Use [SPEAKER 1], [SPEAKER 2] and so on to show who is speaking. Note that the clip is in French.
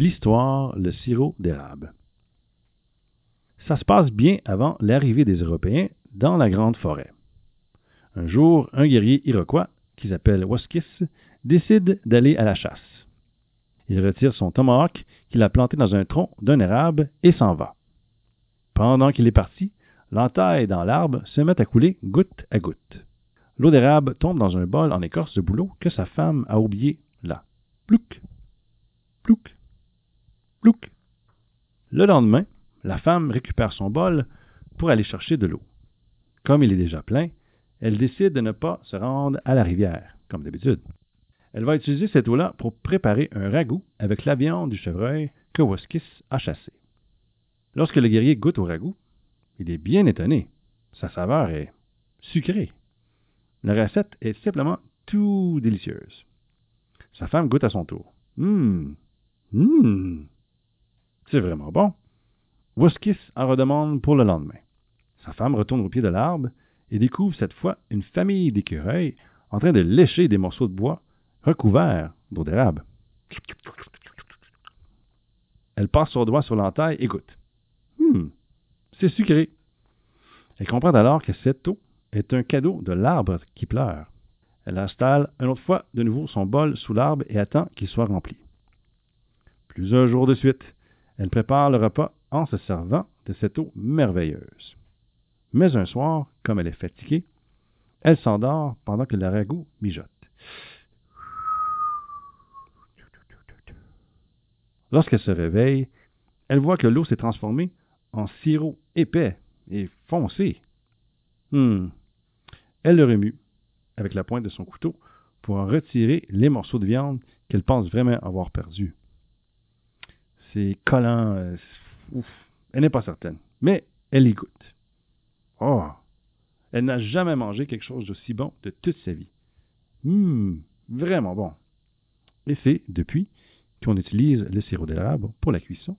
[SPEAKER 1] L'histoire, le sirop d'érable. Ça se passe bien avant l'arrivée des Européens dans la grande forêt. Un jour, un guerrier iroquois, qui s'appelle Waskis, décide d'aller à la chasse. Il retire son tomahawk qu'il a planté dans un tronc d'un érable et s'en va. Pendant qu'il est parti, l'entaille dans l'arbre se met à couler goutte à goutte. L'eau d'érable tombe dans un bol en écorce de bouleau que sa femme a oublié là. Plouc, plouc, plouc. Le lendemain, la femme récupère son bol pour aller chercher de l'eau. Comme il est déjà plein, elle décide de ne pas se rendre à la rivière, comme d'habitude. Elle va utiliser cette eau-là pour préparer un ragoût avec la viande du chevreuil que Woskis a chassé. Lorsque le guerrier goûte au ragoût, il est bien étonné. Sa saveur est sucrée. La recette est simplement tout délicieuse. Sa femme goûte à son tour. Hum, hum, c'est vraiment bon. Woskis en redemande pour le lendemain. Sa femme retourne au pied de l'arbre et découvre cette fois une famille d'écureuils en train de lécher des morceaux de bois recouverts d'eau d'érable. Elle passe son doigt sur l'entaille et goûte. Hum, c'est sucré. Elle comprend alors que cette eau est un cadeau de l'arbre qui pleure. Elle installe une autre fois de nouveau son bol sous l'arbre et attend qu'il soit rempli. Plusieurs jours de suite, elle prépare le repas en se servant de cette eau merveilleuse. Mais un soir, comme elle est fatiguée, elle s'endort pendant que le ragoût mijote. Lorsqu'elle se réveille, elle voit que l'eau s'est transformée en sirop épais et foncé. Hum. Elle le remue avec la pointe de son couteau pour en retirer les morceaux de viande qu'elle pense vraiment avoir perdus. C'est collant. Euh. Elle n'est pas certaine, mais elle y goûte. Oh! Elle n'a jamais mangé quelque chose d'aussi bon de toute sa vie. Hum, vraiment bon. Et c'est depuis qu'on utilise le sirop d'érable pour la cuisson